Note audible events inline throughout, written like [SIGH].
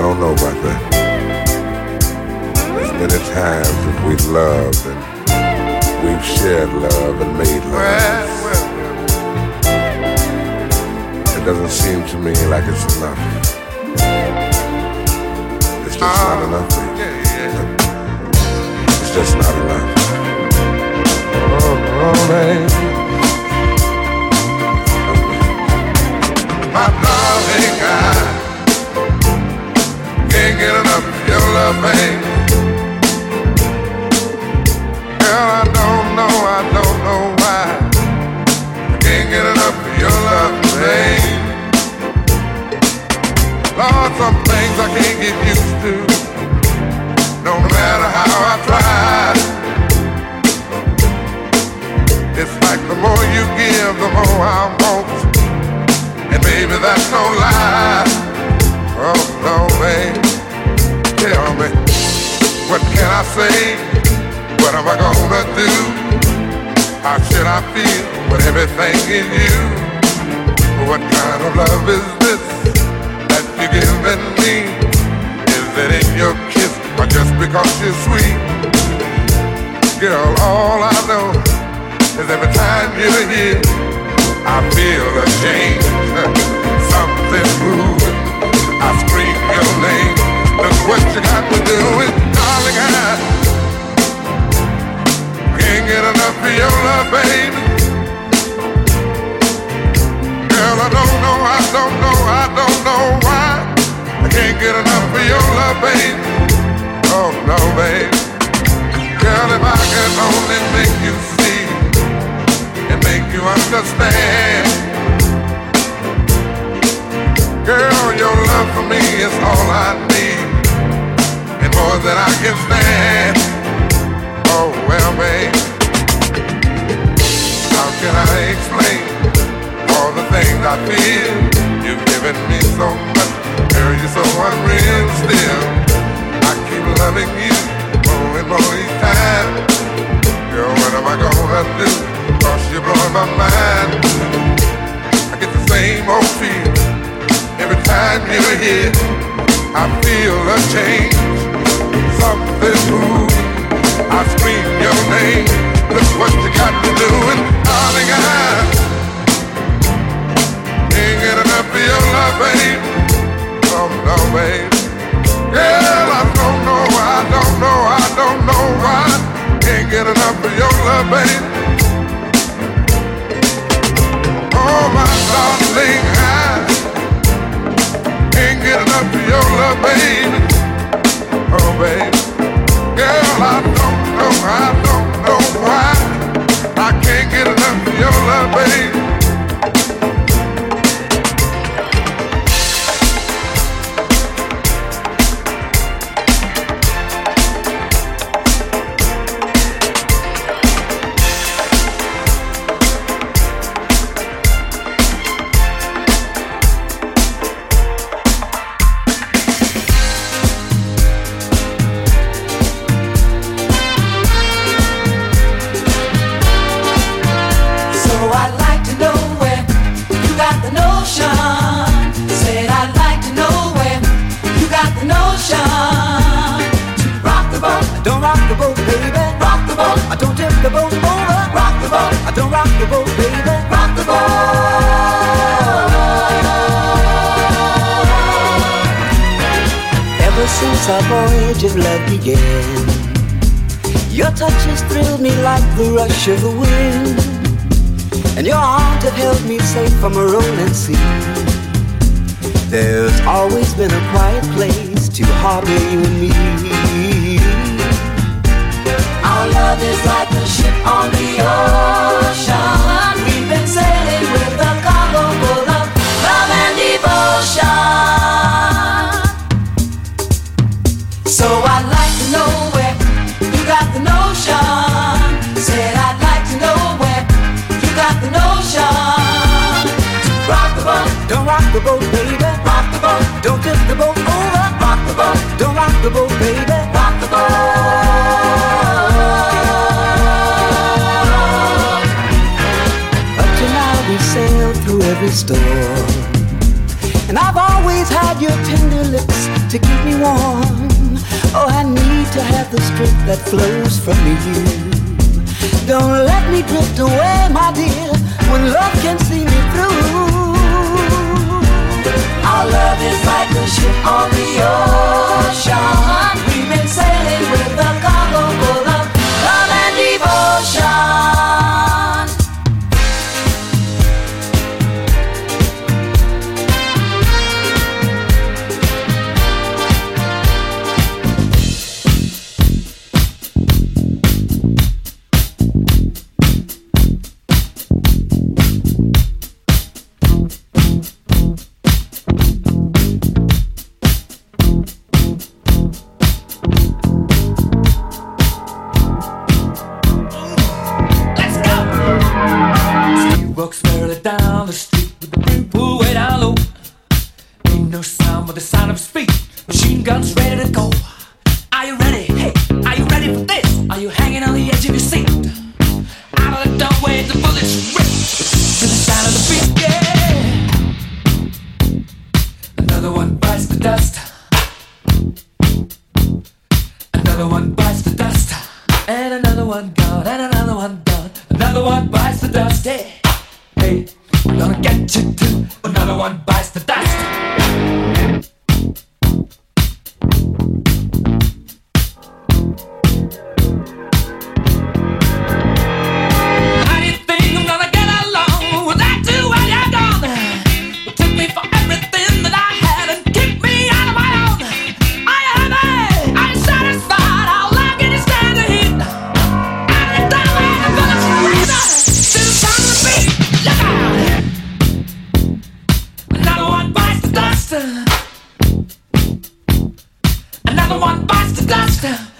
I don't know about that. There's many times that we've loved and we've shared love and made love. It doesn't seem to me like it's enough. It's just not oh. enough. Baby. It's just not enough. Oh, oh baby. My darling, I Girl, I don't know, I don't know why. I can't get enough of your love. Lord, some things I can't get used to. No matter how I try. It's like the more you give, the more I want. And baby, that's no lie. Oh, no, babe. What can I say? What am I gonna do? How should I feel with everything in you? What kind of love is this that you're giving me? Is it in your kiss or just because you're sweet? Girl, all I know is every time you're here, I feel a change. [LAUGHS] Something moving. I scream your name what you got to do is, darling, I can't get enough of your love, baby. Girl, I don't know, I don't know, I don't know why I can't get enough of your love, baby. Oh no, baby. Girl, if I could only make you see and make you understand. Girl, your love for me is all I need more than I can stand. Oh well, babe, how can I explain all the things I feel? You've given me so much, girl, you're so unreal. Still, I keep loving you more and more each time. Girl, what am I gonna do? Cause you're blowing my mind. I get the same old feeling every time you're here. I feel a change this. I scream your name. Look what you got me doing. Darling, get enough of your love. Oh. Girl, I don't know I don't know, I don't know why. Can't get enough of your love. Oh, my darling, can't get enough of your love, baby. Oh, baby baby. The rush bites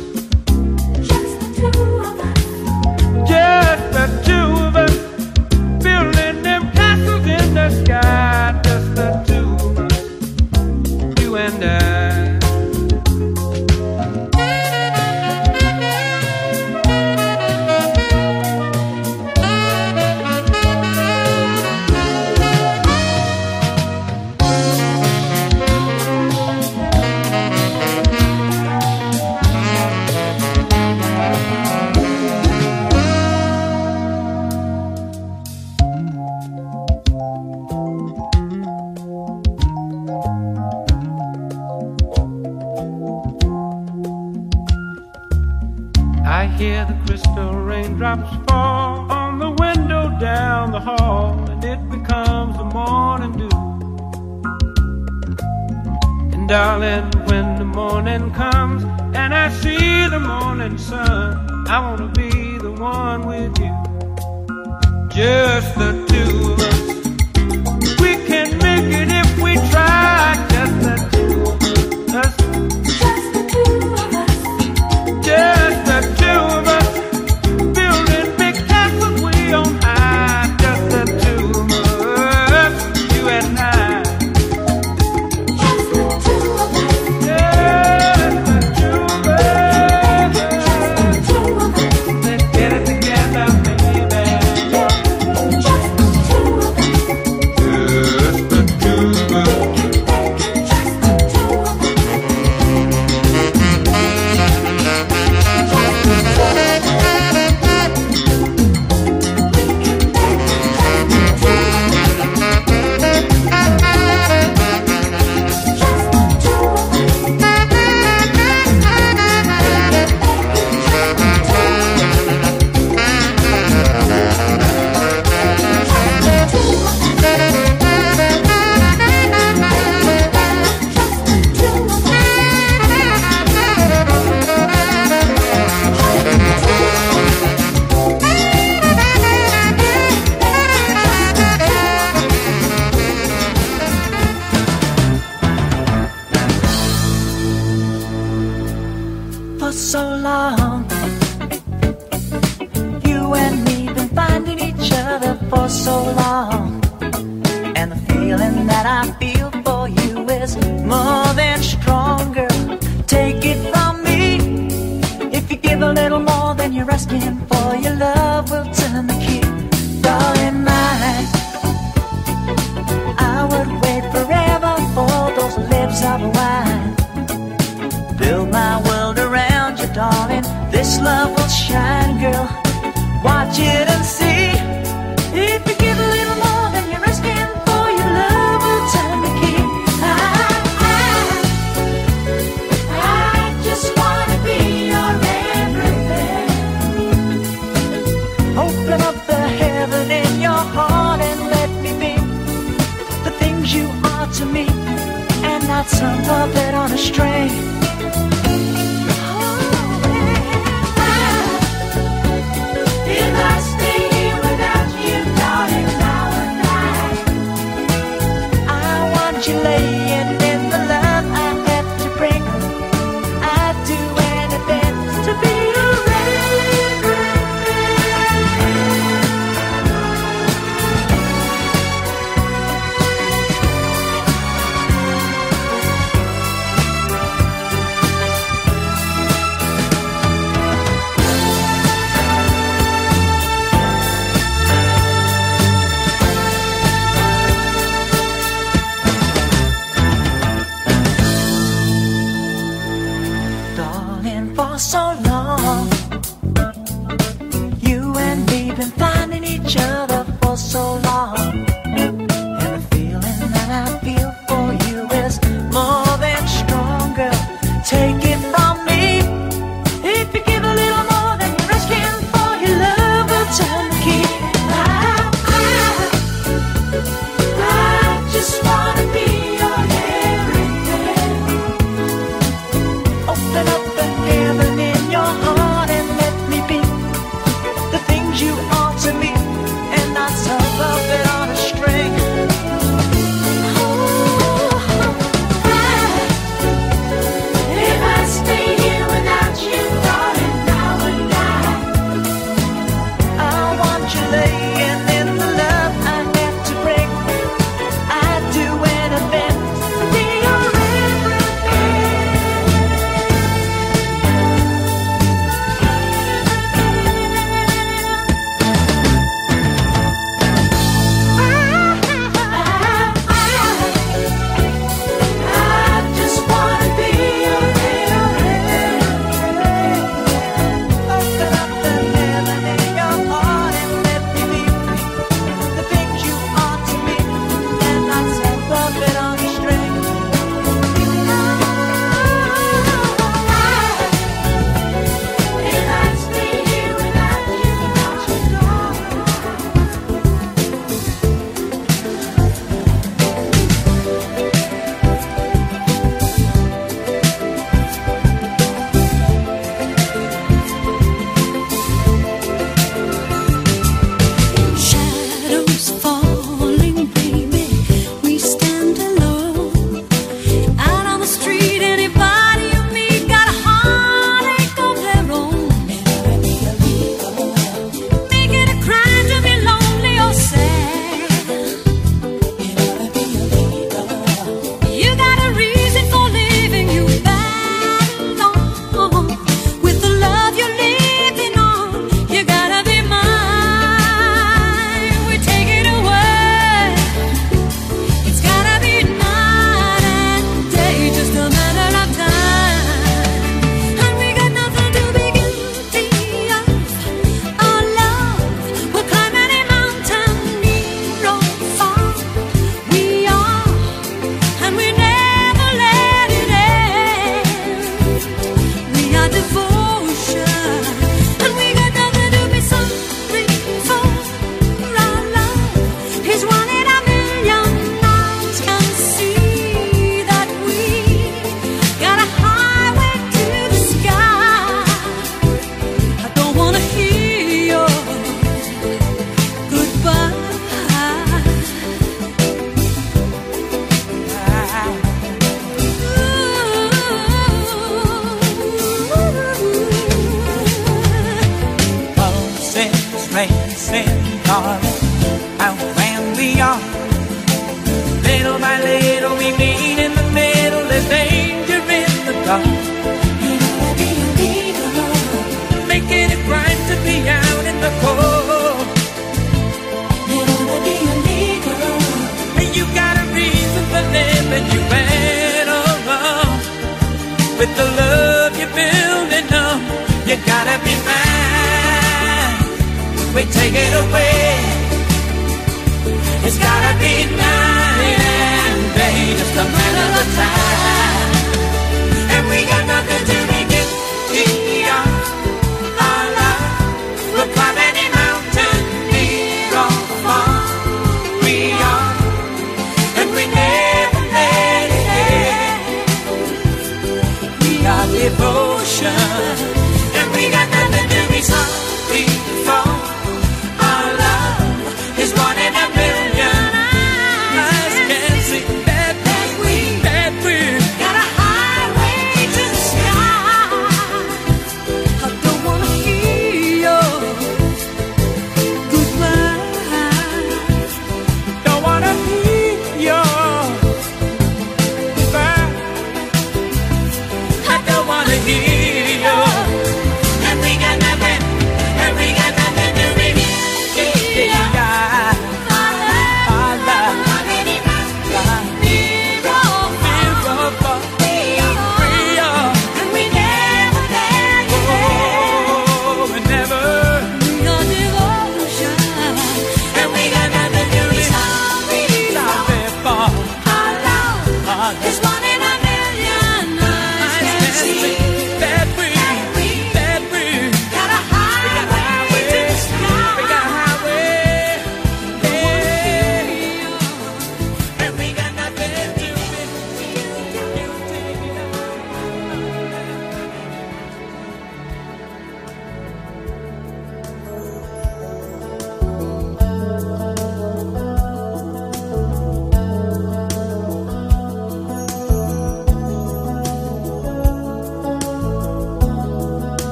asking for your love will turn the key. Darling, mine. I would wait forever for those lips of wine. Build my world around you, darling. This love will shine, girl. Watch it and Some puppet on a string.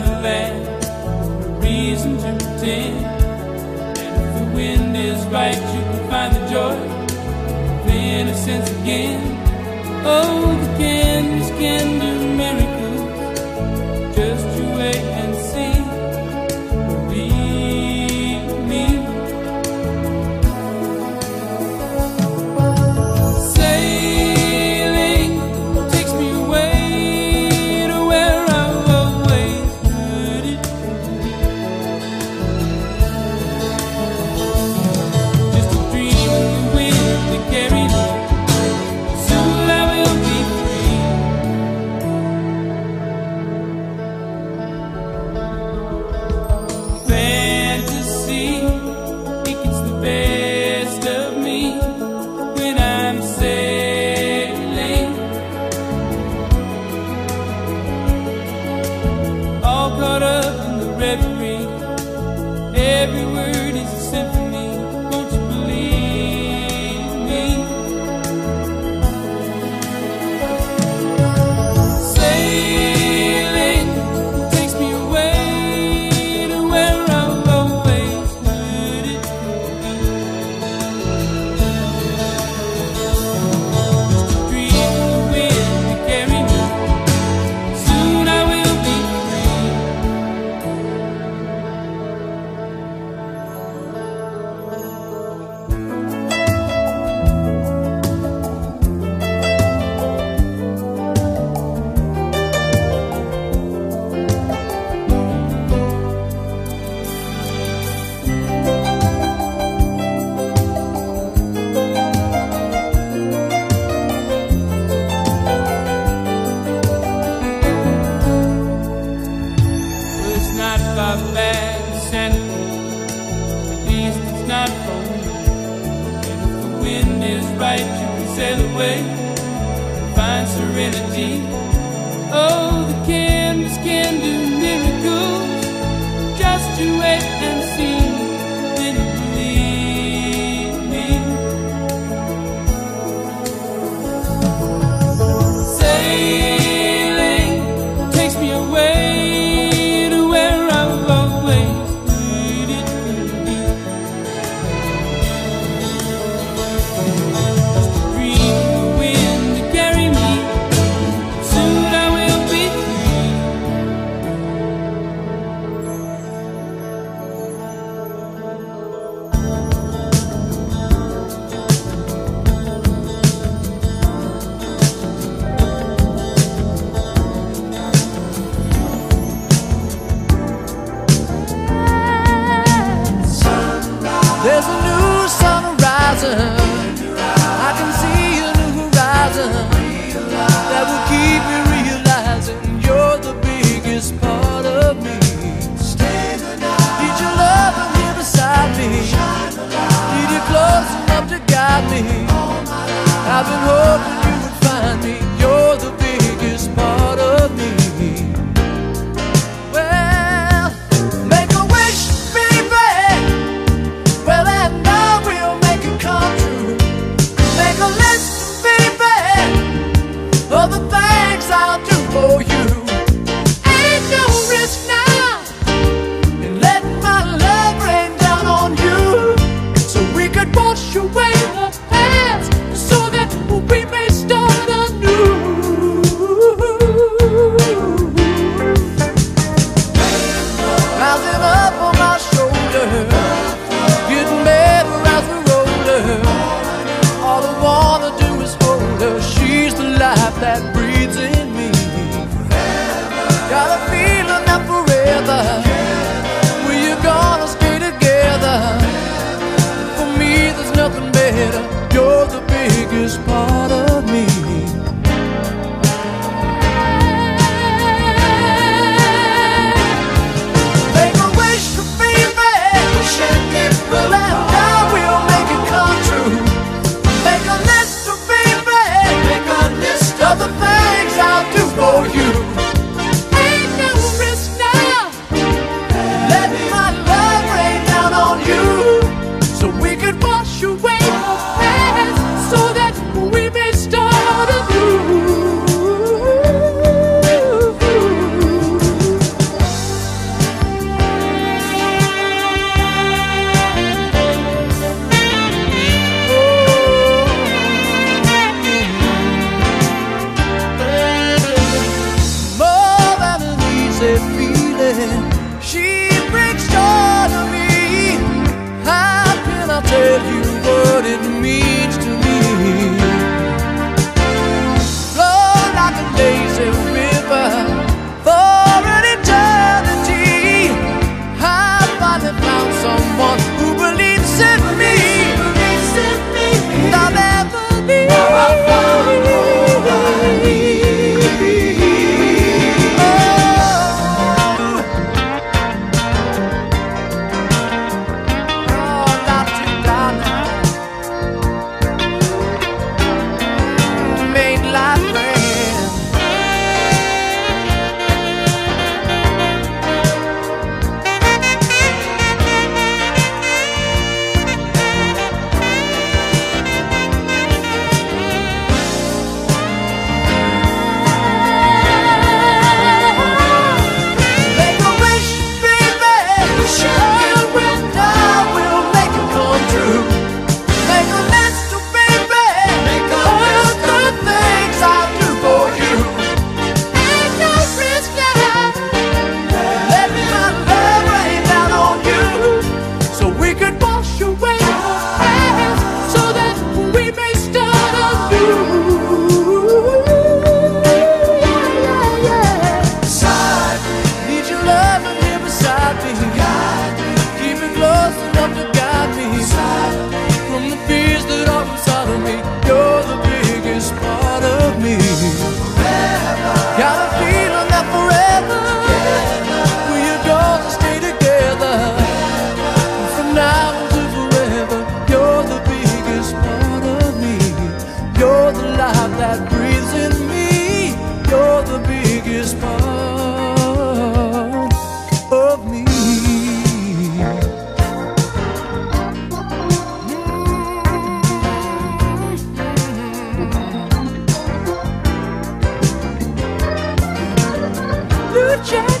never last, no reason to pretend. And if the wind is right, you can find the joy of innocence again. Oh, the candles can You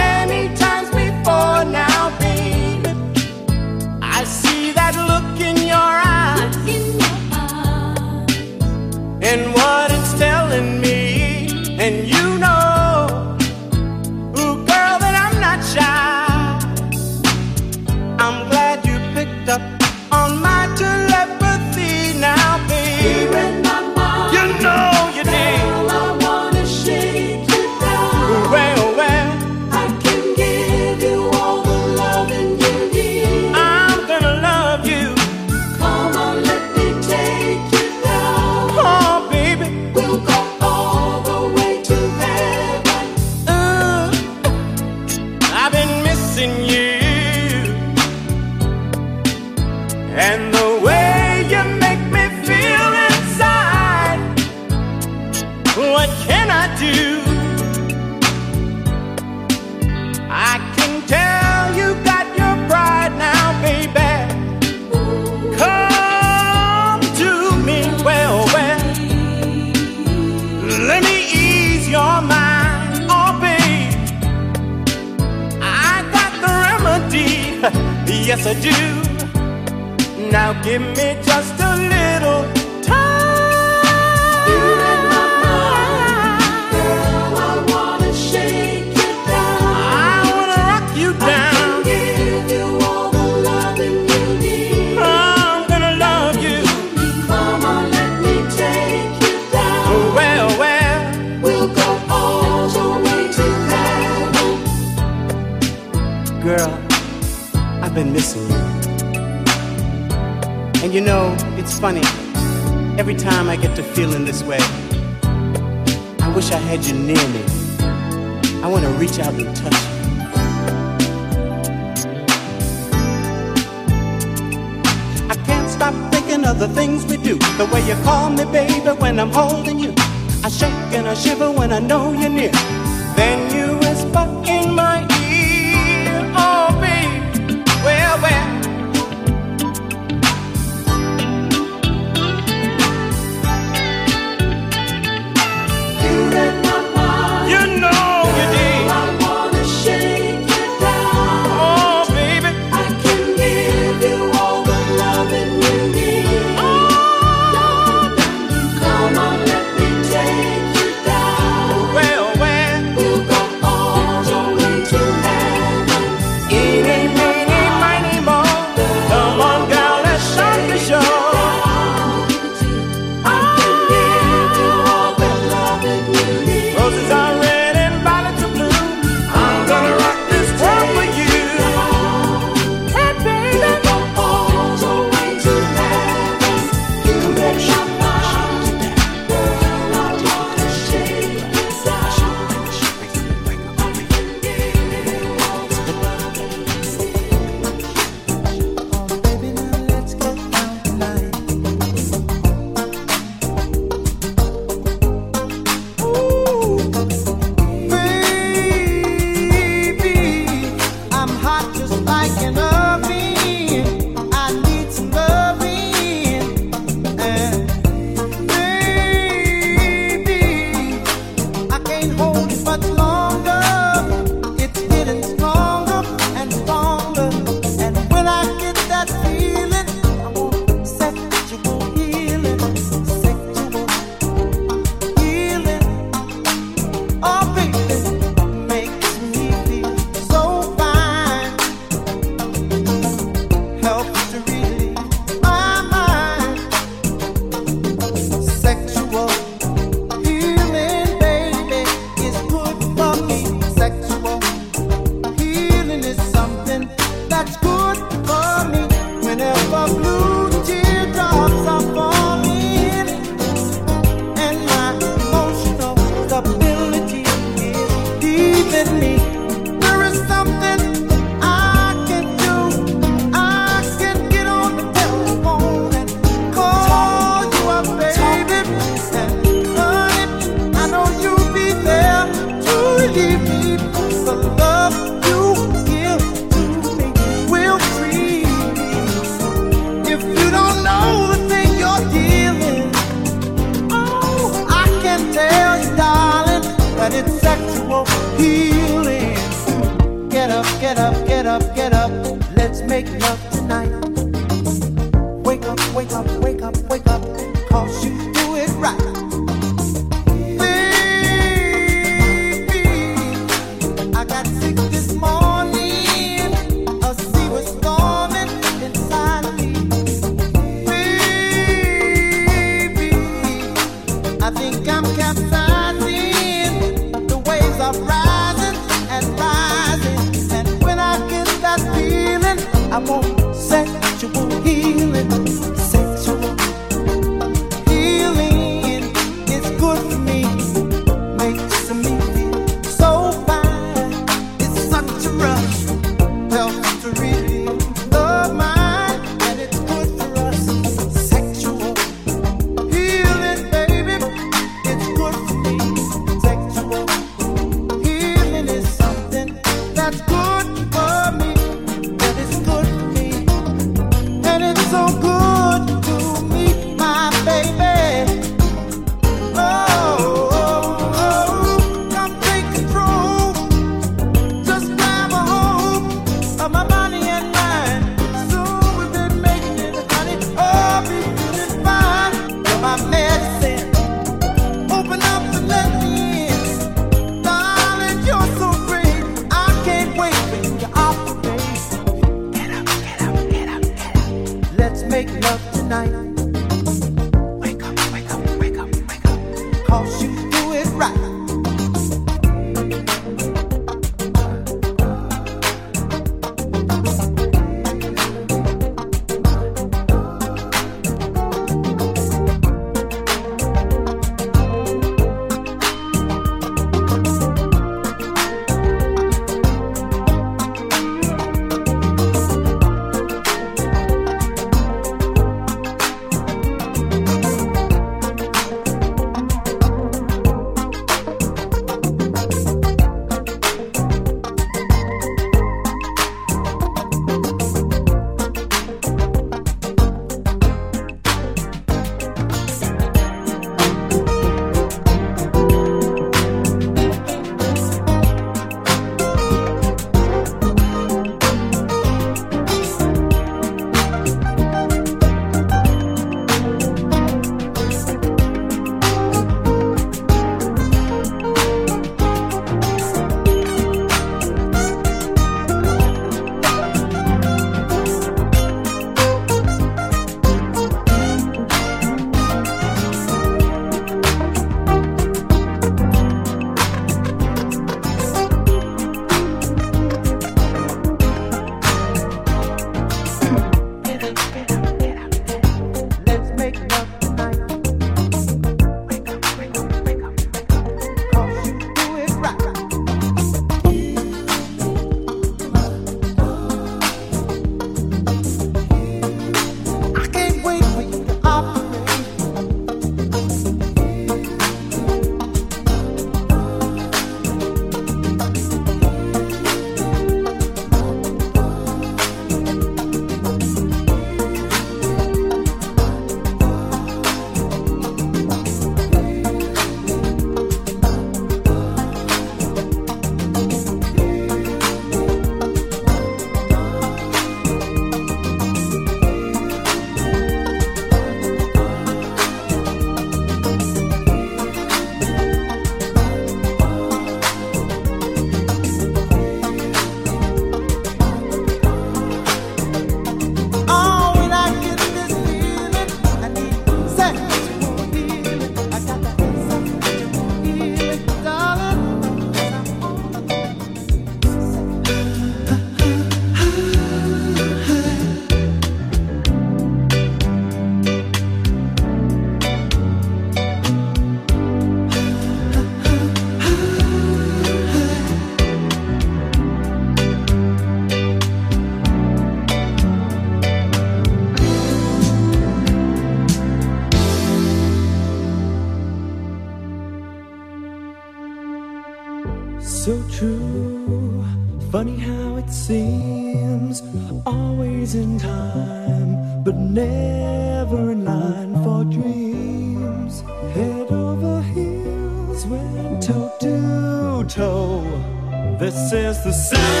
the sound.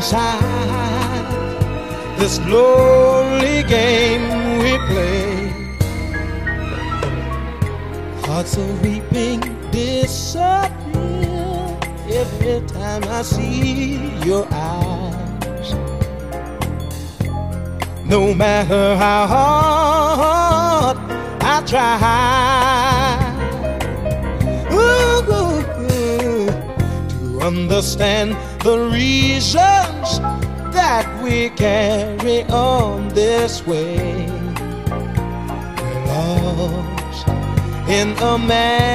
inside this lonely game we play. Hearts are weeping, disappear every time I see your eyes. No matter how hard I try. To Understand the reasons that we carry on this way. We're lost in a man's.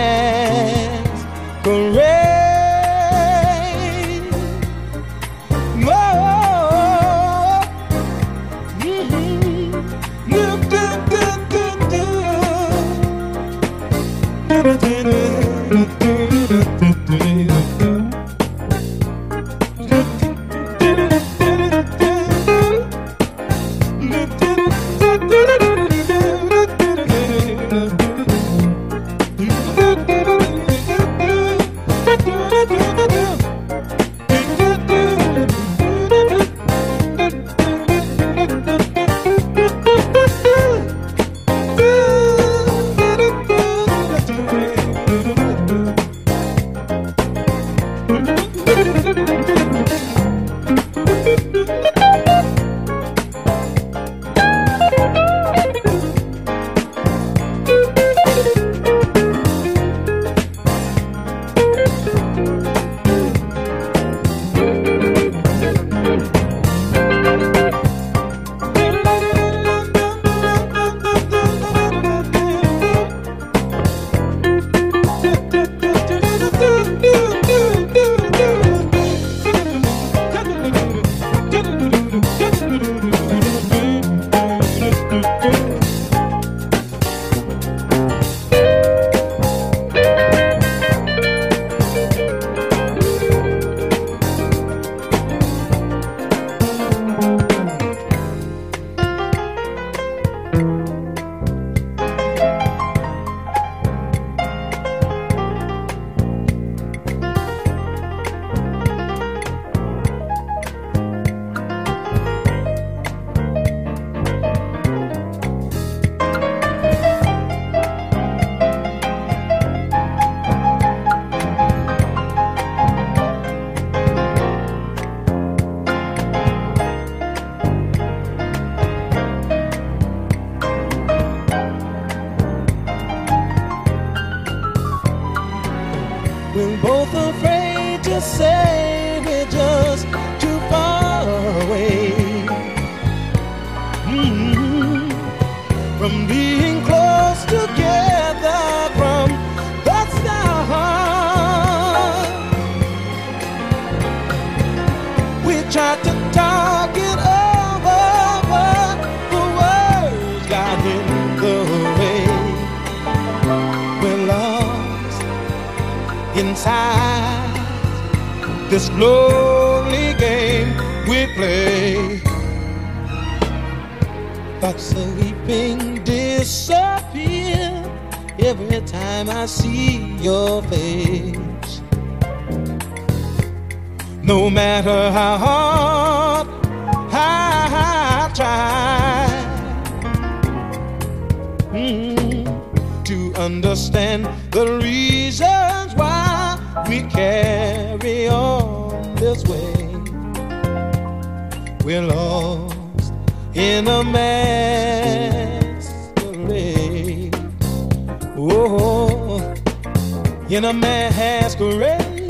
your face. No matter how hard I try mm, to understand the reasons why we carry on this way, we're lost in a masquerade. Oh. oh in a masquerade.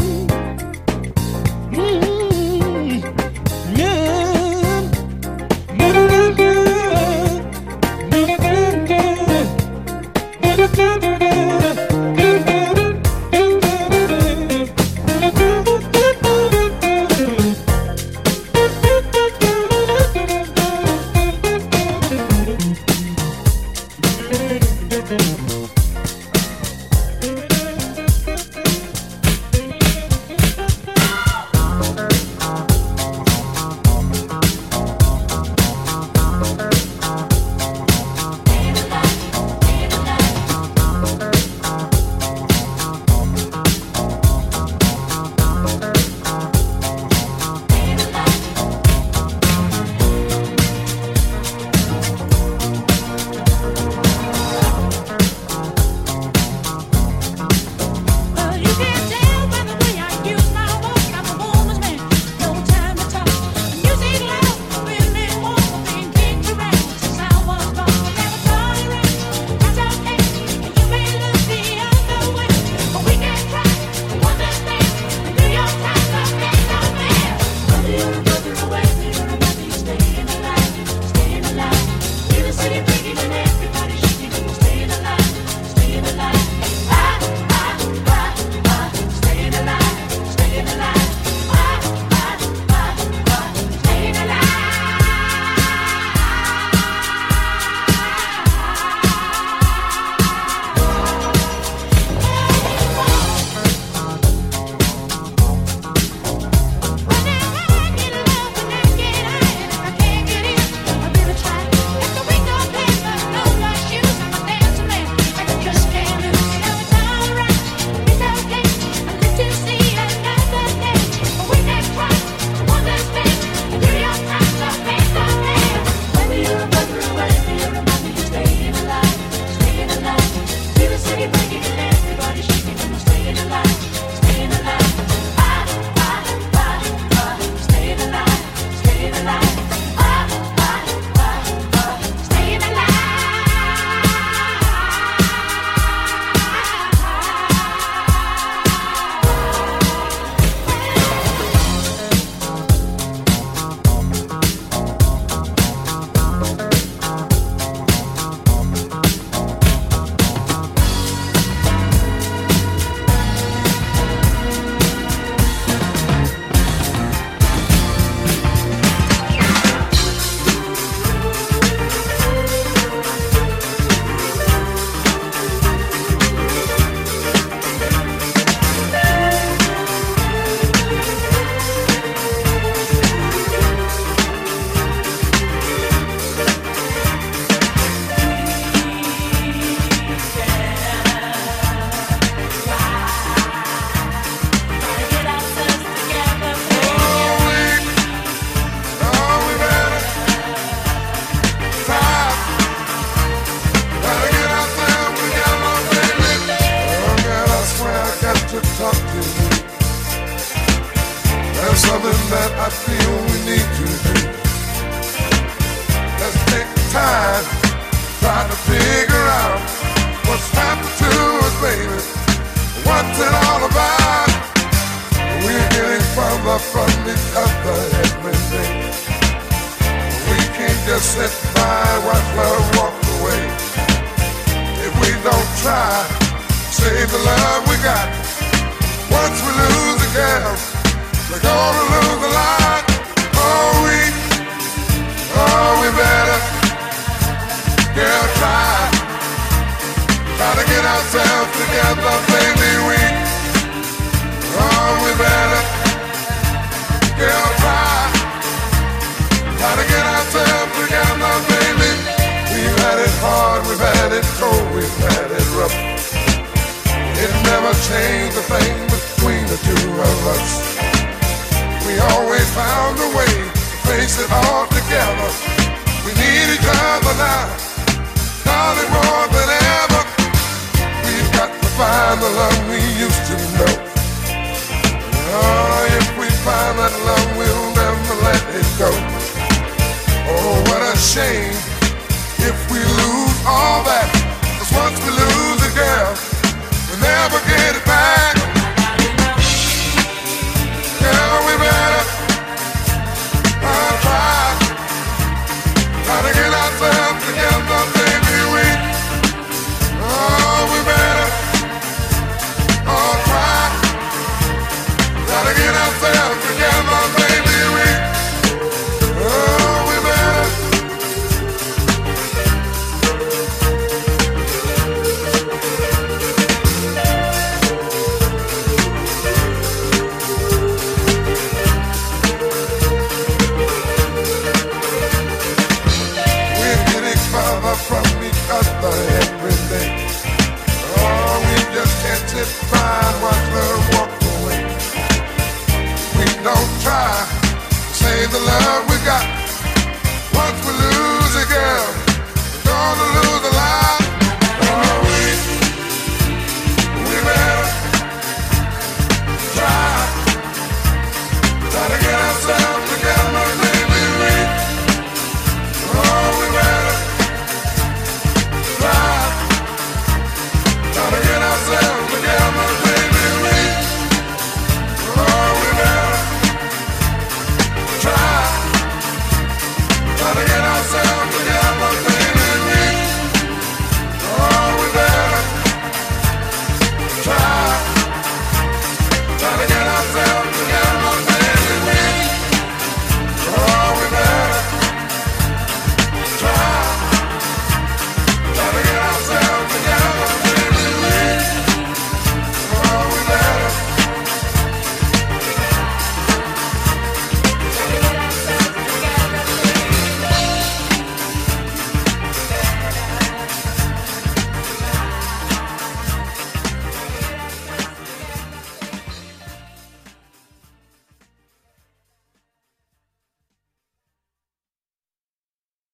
Mm.